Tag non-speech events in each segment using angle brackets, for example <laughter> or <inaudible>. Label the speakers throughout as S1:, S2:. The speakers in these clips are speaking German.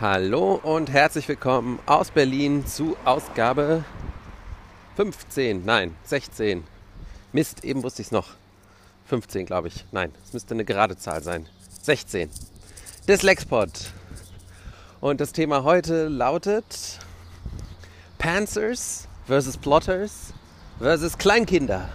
S1: Hallo und herzlich willkommen aus Berlin zu Ausgabe 15, nein, 16. Mist, eben wusste ich es noch. 15, glaube ich. Nein, es müsste eine gerade Zahl sein. 16. Des. Und das Thema heute lautet Panzers versus Plotters versus Kleinkinder.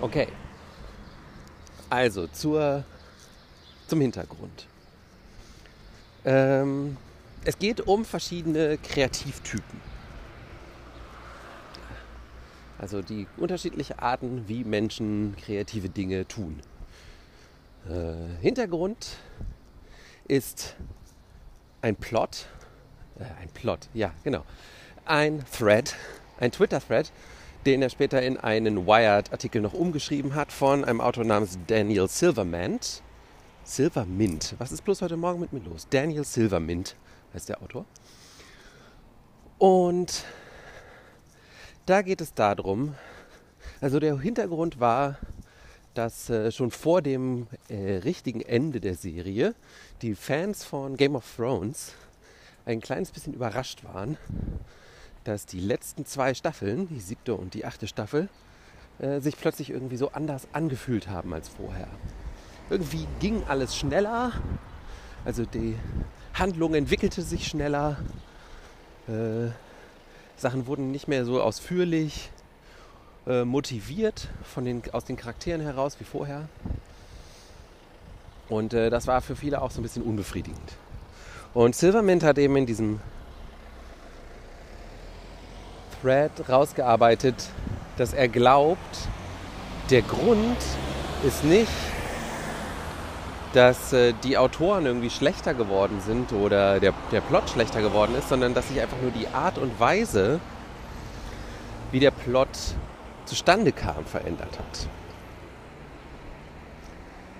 S1: Okay. Also zur, zum Hintergrund. Ähm, es geht um verschiedene Kreativtypen. Also die unterschiedlichen Arten, wie Menschen kreative Dinge tun. Äh, Hintergrund ist ein Plot, äh, ein Plot, ja genau, ein Thread, ein Twitter-Thread, den er später in einen Wired-Artikel noch umgeschrieben hat von einem Autor namens Daniel Silvermint. Silvermint. Was ist bloß heute Morgen mit mir los? Daniel Silvermint heißt der Autor. Und da geht es darum, also der Hintergrund war, dass äh, schon vor dem äh, richtigen Ende der Serie die Fans von Game of Thrones ein kleines bisschen überrascht waren, dass die letzten zwei Staffeln, die siebte und die achte Staffel, äh, sich plötzlich irgendwie so anders angefühlt haben als vorher. Irgendwie ging alles schneller, also die Handlung entwickelte sich schneller, äh, Sachen wurden nicht mehr so ausführlich äh, motiviert von den, aus den Charakteren heraus wie vorher. Und äh, das war für viele auch so ein bisschen unbefriedigend. Und Silvermint hat eben in diesem Thread rausgearbeitet, dass er glaubt, der Grund ist nicht, dass äh, die Autoren irgendwie schlechter geworden sind oder der, der Plot schlechter geworden ist, sondern dass sich einfach nur die Art und Weise, wie der Plot zustande kam, verändert hat.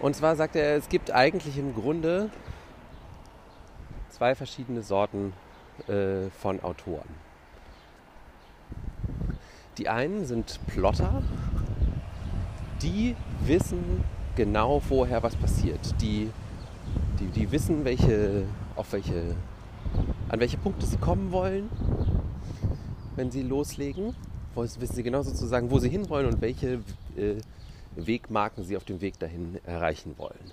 S1: Und zwar sagt er, es gibt eigentlich im Grunde zwei verschiedene Sorten äh, von Autoren. Die einen sind Plotter, die wissen genau vorher, was passiert. Die, die, die wissen, welche, auf welche, an welche Punkte sie kommen wollen, wenn sie loslegen. Wissen sie genau sozusagen, wo sie hinwollen und welche äh, Wegmarken sie auf dem Weg dahin erreichen wollen.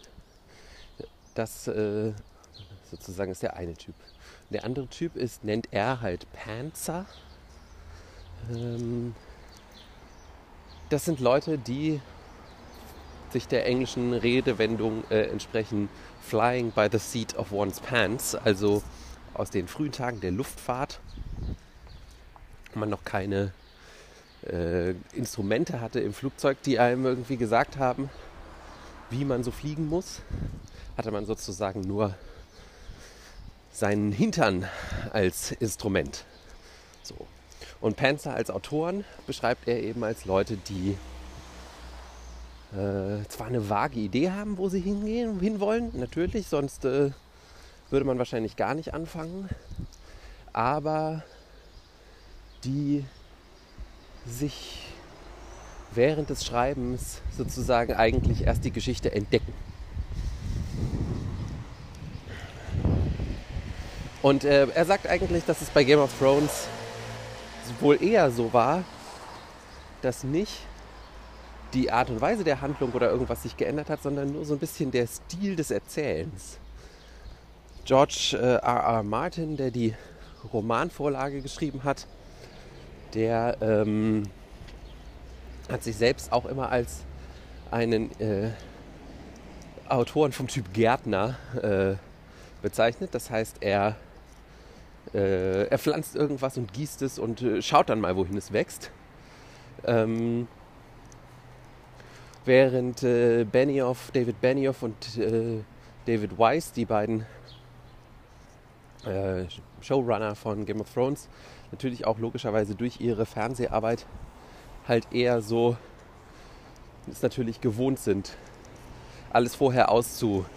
S1: Das äh, sozusagen ist der eine Typ. Der andere Typ ist, nennt er halt Panzer. Ähm, das sind Leute, die sich der englischen Redewendung äh, entsprechen Flying by the seat of one's pants, also aus den frühen Tagen der Luftfahrt, wo man noch keine äh, Instrumente hatte im Flugzeug, die einem irgendwie gesagt haben, wie man so fliegen muss, hatte man sozusagen nur seinen Hintern als Instrument. So. Und Panzer als Autoren beschreibt er eben als Leute, die äh, zwar eine vage Idee haben, wo sie hingehen, hinwollen, natürlich, sonst äh, würde man wahrscheinlich gar nicht anfangen, aber die sich während des Schreibens sozusagen eigentlich erst die Geschichte entdecken. Und äh, er sagt eigentlich, dass es bei Game of Thrones wohl eher so war, dass nicht die Art und Weise der Handlung oder irgendwas sich geändert hat, sondern nur so ein bisschen der Stil des Erzählens. George äh, R. R. Martin, der die Romanvorlage geschrieben hat, der ähm, hat sich selbst auch immer als einen äh, Autoren vom Typ Gärtner äh, bezeichnet. Das heißt, er, äh, er pflanzt irgendwas und gießt es und äh, schaut dann mal, wohin es wächst. Ähm, während äh, Benioff, David Benioff und äh, David Weiss, die beiden äh, Showrunner von Game of Thrones, natürlich auch logischerweise durch ihre Fernseharbeit halt eher so es natürlich gewohnt sind, alles vorher auszugestalten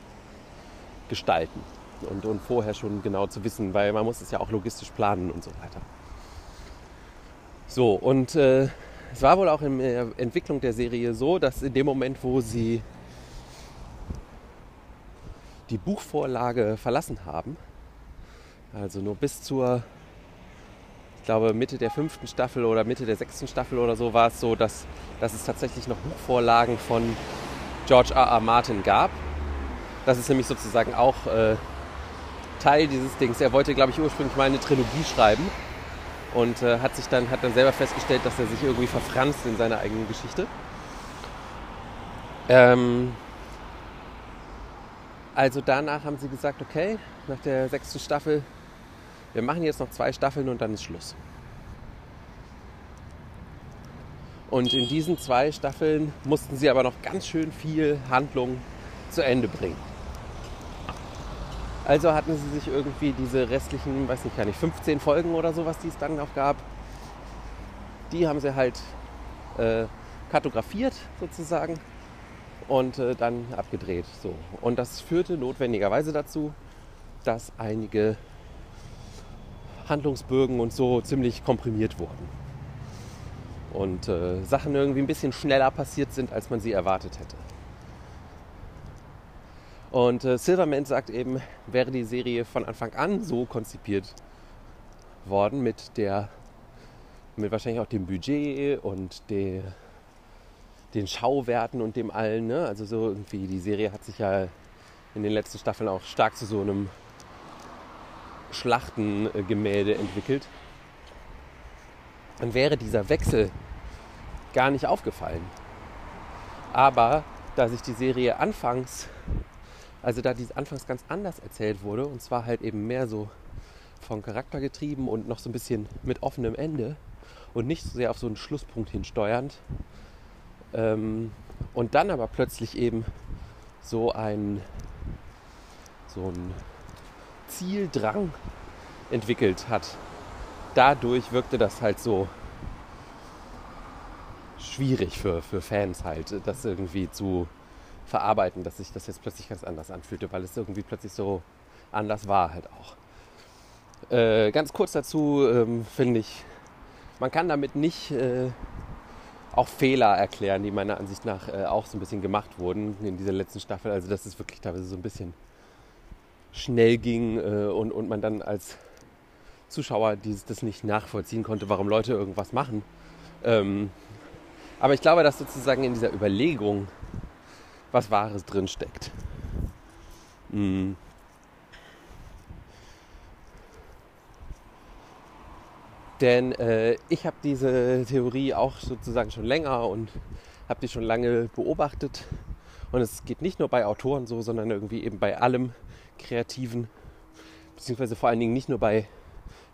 S1: und, und vorher schon genau zu wissen, weil man muss es ja auch logistisch planen und so weiter. So, und äh, es war wohl auch in der Entwicklung der Serie so, dass in dem Moment, wo sie die Buchvorlage verlassen haben. Also nur bis zur, ich glaube, Mitte der fünften Staffel oder Mitte der sechsten Staffel oder so war es so, dass, dass es tatsächlich noch Buchvorlagen von George R. R. Martin gab. Das ist nämlich sozusagen auch äh, Teil dieses Dings. Er wollte, glaube ich, ursprünglich mal eine Trilogie schreiben und äh, hat sich dann hat dann selber festgestellt, dass er sich irgendwie verfranst in seiner eigenen Geschichte. Ähm, also danach haben sie gesagt, okay, nach der sechsten Staffel, wir machen jetzt noch zwei Staffeln und dann ist Schluss. Und in diesen zwei Staffeln mussten sie aber noch ganz schön viel Handlung zu Ende bringen. Also hatten sie sich irgendwie diese restlichen, weiß nicht, gar nicht, 15 Folgen oder sowas, die es dann noch gab, die haben sie halt äh, kartografiert sozusagen und äh, dann abgedreht. So. Und das führte notwendigerweise dazu, dass einige Handlungsbögen und so ziemlich komprimiert wurden. Und äh, Sachen irgendwie ein bisschen schneller passiert sind, als man sie erwartet hätte. Und äh, Silverman sagt eben, wäre die Serie von Anfang an so konzipiert worden mit der, mit wahrscheinlich auch dem Budget und der, den Schauwerten und dem allen. Ne? Also so irgendwie, die Serie hat sich ja in den letzten Staffeln auch stark zu so einem Schlachtengemälde entwickelt. Dann wäre dieser Wechsel gar nicht aufgefallen. Aber da sich die Serie anfangs also da dies anfangs ganz anders erzählt wurde, und zwar halt eben mehr so vom Charakter getrieben und noch so ein bisschen mit offenem Ende und nicht so sehr auf so einen Schlusspunkt hinsteuernd. Ähm, und dann aber plötzlich eben so ein, so ein Zieldrang entwickelt hat. Dadurch wirkte das halt so schwierig für, für Fans halt, das irgendwie zu, verarbeiten, dass sich das jetzt plötzlich ganz anders anfühlte, weil es irgendwie plötzlich so anders war halt auch. Äh, ganz kurz dazu ähm, finde ich, man kann damit nicht äh, auch Fehler erklären, die meiner Ansicht nach äh, auch so ein bisschen gemacht wurden in dieser letzten Staffel. Also dass es wirklich teilweise so ein bisschen schnell ging äh, und, und man dann als Zuschauer dieses, das nicht nachvollziehen konnte, warum Leute irgendwas machen. Ähm, aber ich glaube, dass sozusagen in dieser Überlegung was Wahres drin steckt. Mhm. Denn äh, ich habe diese Theorie auch sozusagen schon länger und habe die schon lange beobachtet. Und es geht nicht nur bei Autoren so, sondern irgendwie eben bei allem Kreativen, beziehungsweise vor allen Dingen nicht nur bei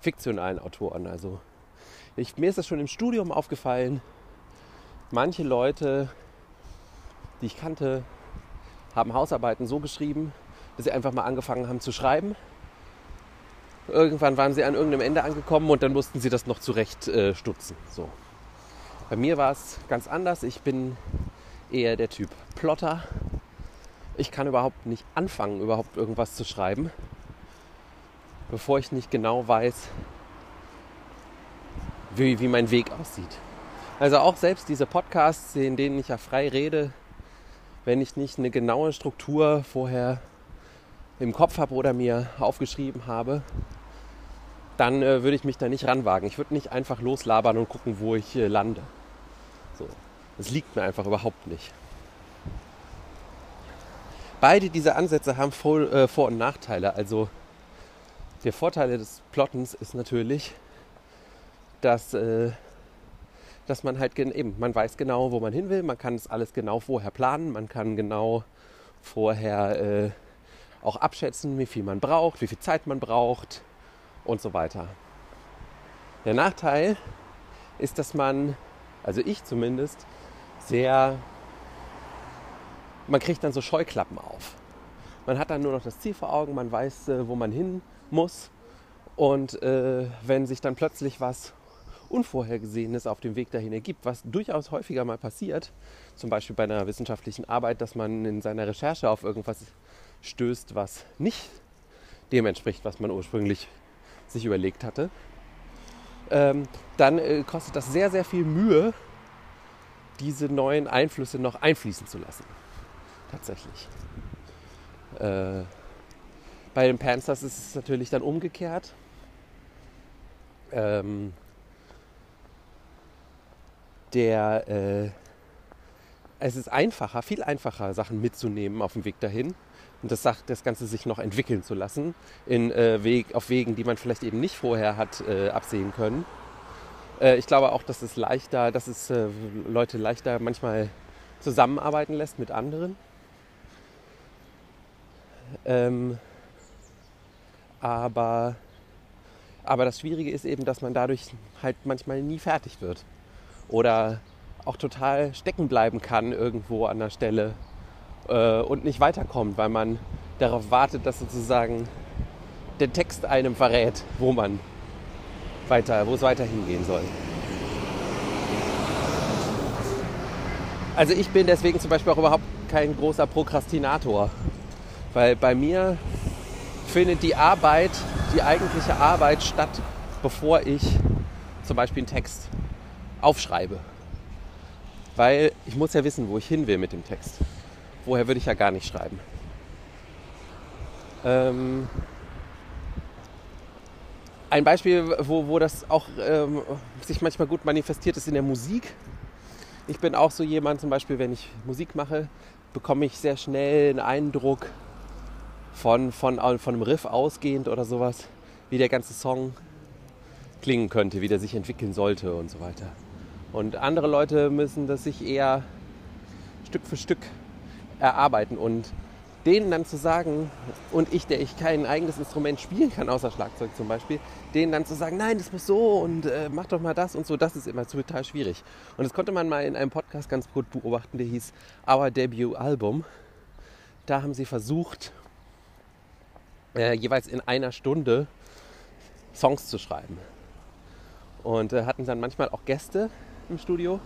S1: fiktionalen Autoren. Also ich, mir ist das schon im Studium aufgefallen. Manche Leute die ich kannte, haben Hausarbeiten so geschrieben, dass sie einfach mal angefangen haben zu schreiben. Irgendwann waren sie an irgendeinem Ende angekommen und dann mussten sie das noch zurecht äh, stutzen. So. Bei mir war es ganz anders. Ich bin eher der Typ Plotter. Ich kann überhaupt nicht anfangen, überhaupt irgendwas zu schreiben, bevor ich nicht genau weiß, wie, wie mein Weg aussieht. Also auch selbst diese Podcasts, in denen ich ja frei rede, wenn ich nicht eine genaue Struktur vorher im Kopf habe oder mir aufgeschrieben habe, dann äh, würde ich mich da nicht ranwagen. Ich würde nicht einfach loslabern und gucken, wo ich äh, lande. So. Das liegt mir einfach überhaupt nicht. Beide diese Ansätze haben Vor-, äh, Vor und Nachteile. Also der Vorteil des Plottens ist natürlich, dass äh, dass man halt eben, man weiß genau, wo man hin will, man kann es alles genau vorher planen, man kann genau vorher äh, auch abschätzen, wie viel man braucht, wie viel Zeit man braucht und so weiter. Der Nachteil ist, dass man, also ich zumindest, sehr, man kriegt dann so Scheuklappen auf. Man hat dann nur noch das Ziel vor Augen, man weiß, äh, wo man hin muss. Und äh, wenn sich dann plötzlich was Unvorhergesehenes auf dem Weg dahin ergibt, was durchaus häufiger mal passiert, zum Beispiel bei einer wissenschaftlichen Arbeit, dass man in seiner Recherche auf irgendwas stößt, was nicht dem entspricht, was man ursprünglich sich überlegt hatte, ähm, dann äh, kostet das sehr, sehr viel Mühe, diese neuen Einflüsse noch einfließen zu lassen. Tatsächlich. Äh, Bei den Panthers ist es natürlich dann umgekehrt. Ähm, der, äh, es ist einfacher, viel einfacher, Sachen mitzunehmen auf dem Weg dahin und das, das Ganze sich noch entwickeln zu lassen in, äh, Weg, auf Wegen, die man vielleicht eben nicht vorher hat äh, absehen können. Äh, ich glaube auch, dass es leichter, dass es äh, Leute leichter manchmal zusammenarbeiten lässt mit anderen. Ähm, aber, aber das Schwierige ist eben, dass man dadurch halt manchmal nie fertig wird. Oder auch total stecken bleiben kann irgendwo an der Stelle äh, und nicht weiterkommt, weil man darauf wartet, dass sozusagen der Text einem verrät, wo man weiter, wo es weiter hingehen soll. Also ich bin deswegen zum Beispiel auch überhaupt kein großer Prokrastinator, weil bei mir findet die Arbeit, die eigentliche Arbeit statt, bevor ich zum Beispiel einen Text aufschreibe. Weil ich muss ja wissen, wo ich hin will mit dem Text. Woher würde ich ja gar nicht schreiben. Ähm ein Beispiel, wo, wo das auch ähm, sich manchmal gut manifestiert, ist in der Musik. Ich bin auch so jemand, zum Beispiel, wenn ich Musik mache, bekomme ich sehr schnell einen Eindruck von, von, von einem Riff ausgehend oder sowas, wie der ganze Song klingen könnte, wie der sich entwickeln sollte und so weiter. Und andere Leute müssen das sich eher Stück für Stück erarbeiten und denen dann zu sagen, und ich, der ich kein eigenes Instrument spielen kann, außer Schlagzeug zum Beispiel, denen dann zu sagen, nein, das muss so und äh, mach doch mal das und so, das ist immer total schwierig. Und das konnte man mal in einem Podcast ganz gut beobachten, der hieß Our Debut Album. Da haben sie versucht, äh, jeweils in einer Stunde Songs zu schreiben. Und äh, hatten dann manchmal auch Gäste im Studio.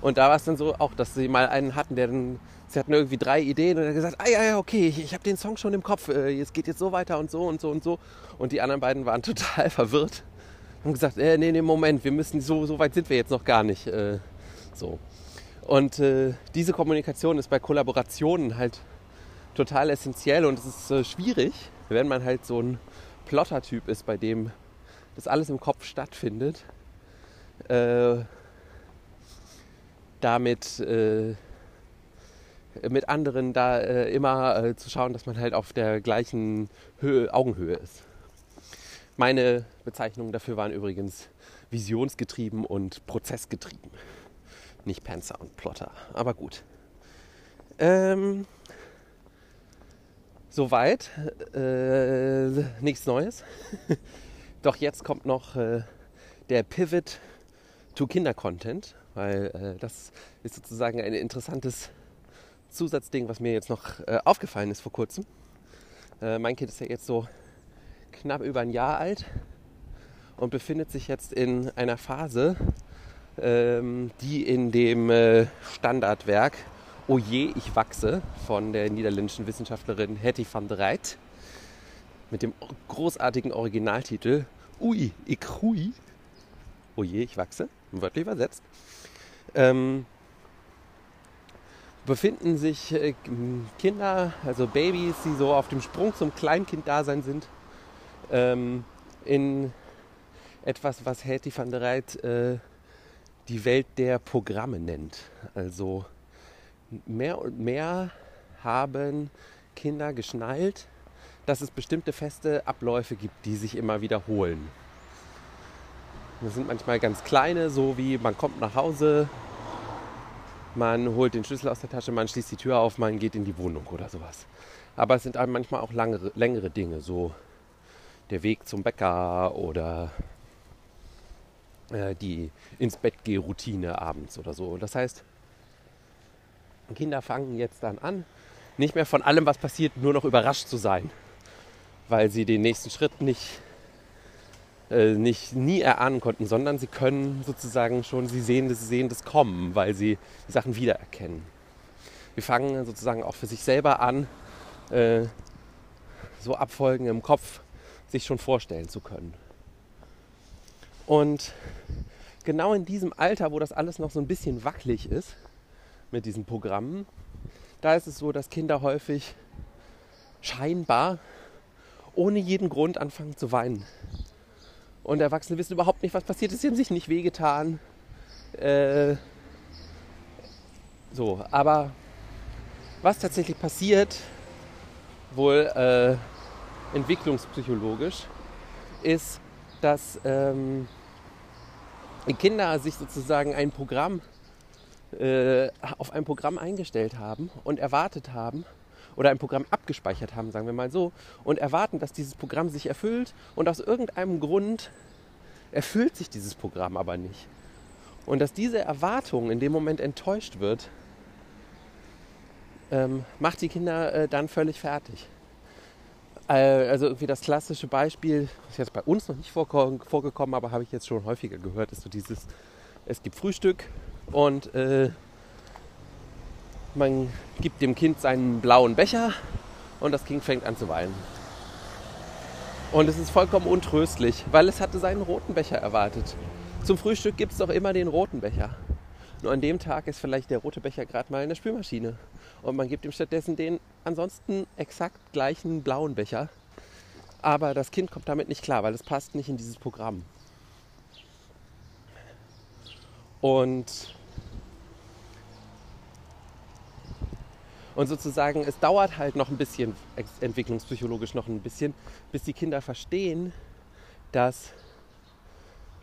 S1: Und da war es dann so auch, dass sie mal einen hatten, der dann, sie hatten irgendwie drei Ideen und er gesagt, ah ja, ja, okay, ich, ich habe den Song schon im Kopf, äh, es geht jetzt so weiter und so und so und so. Und die anderen beiden waren <laughs> total verwirrt und gesagt, äh, nee, nee, Moment, wir müssen, so, so weit sind wir jetzt noch gar nicht. Äh, so. Und äh, diese Kommunikation ist bei Kollaborationen halt total essentiell und es ist äh, schwierig, wenn man halt so ein Plotter-Typ ist, bei dem das alles im Kopf stattfindet, äh, damit äh, mit anderen da äh, immer äh, zu schauen, dass man halt auf der gleichen Höhe, Augenhöhe ist. Meine Bezeichnungen dafür waren übrigens visionsgetrieben und prozessgetrieben. Nicht Panzer und Plotter, aber gut. Ähm, Soweit. Äh, nichts Neues. <laughs> Doch jetzt kommt noch äh, der Pivot to Kinder-Content, weil äh, das ist sozusagen ein interessantes Zusatzding, was mir jetzt noch äh, aufgefallen ist vor kurzem. Äh, mein Kind ist ja jetzt so knapp über ein Jahr alt und befindet sich jetzt in einer Phase, ähm, die in dem äh, Standardwerk O je, ich wachse von der niederländischen Wissenschaftlerin Hetty van der Reit mit dem großartigen Originaltitel Ui, ich hui. O je, ich wachse, wörtlich übersetzt. Ähm, befinden sich äh, Kinder, also Babys, die so auf dem Sprung zum Kleinkind-Dasein sind, ähm, in etwas, was Hetty van der Reit äh, die Welt der Programme nennt. Also mehr und mehr haben Kinder geschnallt, dass es bestimmte feste Abläufe gibt, die sich immer wiederholen. Das sind manchmal ganz kleine, so wie man kommt nach Hause, man holt den Schlüssel aus der Tasche, man schließt die Tür auf, man geht in die Wohnung oder sowas. Aber es sind manchmal auch langere, längere Dinge, so der Weg zum Bäcker oder äh, die ins Bett geh Routine abends oder so. Das heißt, Kinder fangen jetzt dann an, nicht mehr von allem, was passiert, nur noch überrascht zu sein, weil sie den nächsten Schritt nicht, äh, nicht nie erahnen konnten, sondern sie können sozusagen schon, sie sehen das, sehen das kommen, weil sie die Sachen wiedererkennen. Wir fangen sozusagen auch für sich selber an, äh, so Abfolgen im Kopf sich schon vorstellen zu können. Und genau in diesem Alter, wo das alles noch so ein bisschen wackelig ist, mit diesen Programmen. Da ist es so, dass Kinder häufig scheinbar ohne jeden Grund anfangen zu weinen. Und Erwachsene wissen überhaupt nicht, was passiert ist. Sie haben sich nicht wehgetan. Äh, so, aber was tatsächlich passiert, wohl äh, entwicklungspsychologisch, ist, dass ähm, Kinder sich sozusagen ein Programm äh, auf ein Programm eingestellt haben und erwartet haben oder ein Programm abgespeichert haben, sagen wir mal so, und erwarten, dass dieses Programm sich erfüllt und aus irgendeinem Grund erfüllt sich dieses Programm aber nicht. Und dass diese Erwartung in dem Moment enttäuscht wird, ähm, macht die Kinder äh, dann völlig fertig. Äh, also irgendwie das klassische Beispiel, ist jetzt bei uns noch nicht vorgekommen, aber habe ich jetzt schon häufiger gehört, ist so dieses, es gibt Frühstück und äh, man gibt dem Kind seinen blauen Becher und das Kind fängt an zu weinen. Und es ist vollkommen untröstlich, weil es hatte seinen roten Becher erwartet. Zum Frühstück gibt es doch immer den roten Becher. Nur an dem Tag ist vielleicht der rote Becher gerade mal in der Spülmaschine. Und man gibt ihm stattdessen den ansonsten exakt gleichen blauen Becher. Aber das Kind kommt damit nicht klar, weil es passt nicht in dieses Programm. Und, und sozusagen, es dauert halt noch ein bisschen, entwicklungspsychologisch noch ein bisschen, bis die Kinder verstehen, dass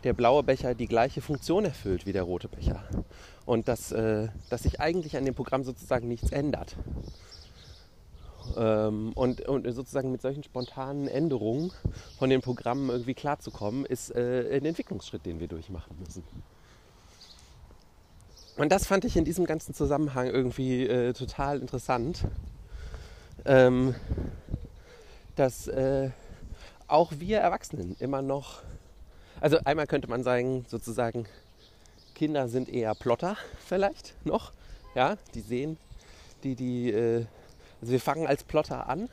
S1: der blaue Becher die gleiche Funktion erfüllt wie der rote Becher. Und dass, äh, dass sich eigentlich an dem Programm sozusagen nichts ändert. Ähm, und, und sozusagen mit solchen spontanen Änderungen von den Programmen irgendwie klarzukommen, ist äh, ein Entwicklungsschritt, den wir durchmachen müssen. Und das fand ich in diesem ganzen Zusammenhang irgendwie äh, total interessant, ähm, dass äh, auch wir Erwachsenen immer noch also einmal könnte man sagen, sozusagen, Kinder sind eher Plotter vielleicht noch. Ja, die sehen, die, die, äh, also wir fangen als Plotter an.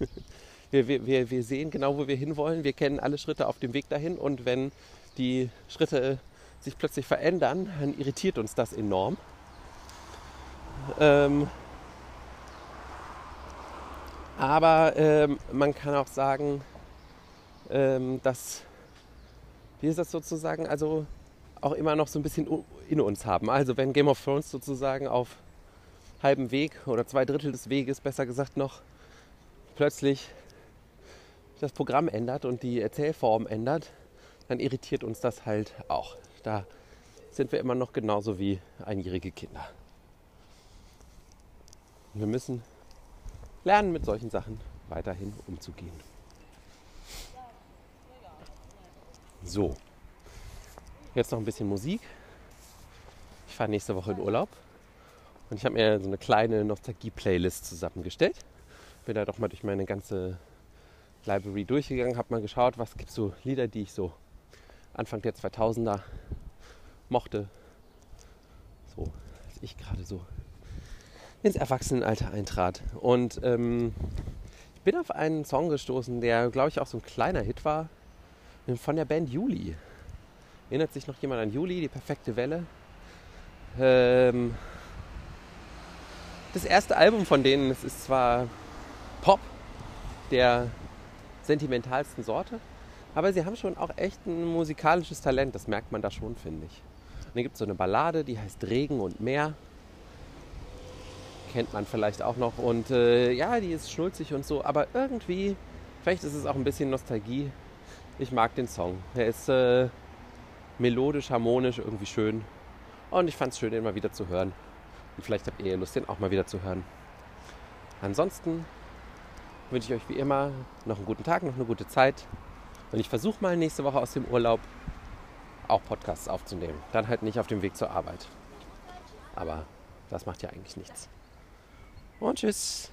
S1: <laughs> wir, wir, wir sehen genau, wo wir hinwollen. Wir kennen alle Schritte auf dem Weg dahin. Und wenn die Schritte sich plötzlich verändern, dann irritiert uns das enorm. Ähm, aber ähm, man kann auch sagen, ähm, dass ist das sozusagen, also auch immer noch so ein bisschen in uns haben. Also wenn Game of Thrones sozusagen auf halbem Weg oder zwei Drittel des Weges, besser gesagt noch, plötzlich das Programm ändert und die Erzählform ändert, dann irritiert uns das halt auch. Da sind wir immer noch genauso wie einjährige Kinder. wir müssen lernen, mit solchen Sachen weiterhin umzugehen. So, jetzt noch ein bisschen Musik. Ich fahre nächste Woche in Urlaub und ich habe mir so eine kleine Nostalgie-Playlist zusammengestellt. Bin da doch mal durch meine ganze Library durchgegangen, habe mal geschaut, was gibt es so Lieder, die ich so Anfang der 2000er mochte. So, als ich gerade so ins Erwachsenenalter eintrat. Und ähm, ich bin auf einen Song gestoßen, der, glaube ich, auch so ein kleiner Hit war von der Band Juli. Erinnert sich noch jemand an Juli, die perfekte Welle? Ähm, das erste Album von denen, es ist zwar Pop der sentimentalsten Sorte, aber sie haben schon auch echt ein musikalisches Talent, das merkt man da schon, finde ich. Und dann gibt es so eine Ballade, die heißt Regen und Meer. Kennt man vielleicht auch noch. Und äh, ja, die ist schnulzig und so, aber irgendwie, vielleicht ist es auch ein bisschen Nostalgie ich mag den Song. Er ist äh, melodisch, harmonisch, irgendwie schön. Und ich fand es schön, den mal wieder zu hören. Und vielleicht habt ihr Lust, den auch mal wieder zu hören. Ansonsten wünsche ich euch wie immer noch einen guten Tag, noch eine gute Zeit. Und ich versuche mal nächste Woche aus dem Urlaub auch Podcasts aufzunehmen. Dann halt nicht auf dem Weg zur Arbeit. Aber das macht ja eigentlich nichts. Und tschüss.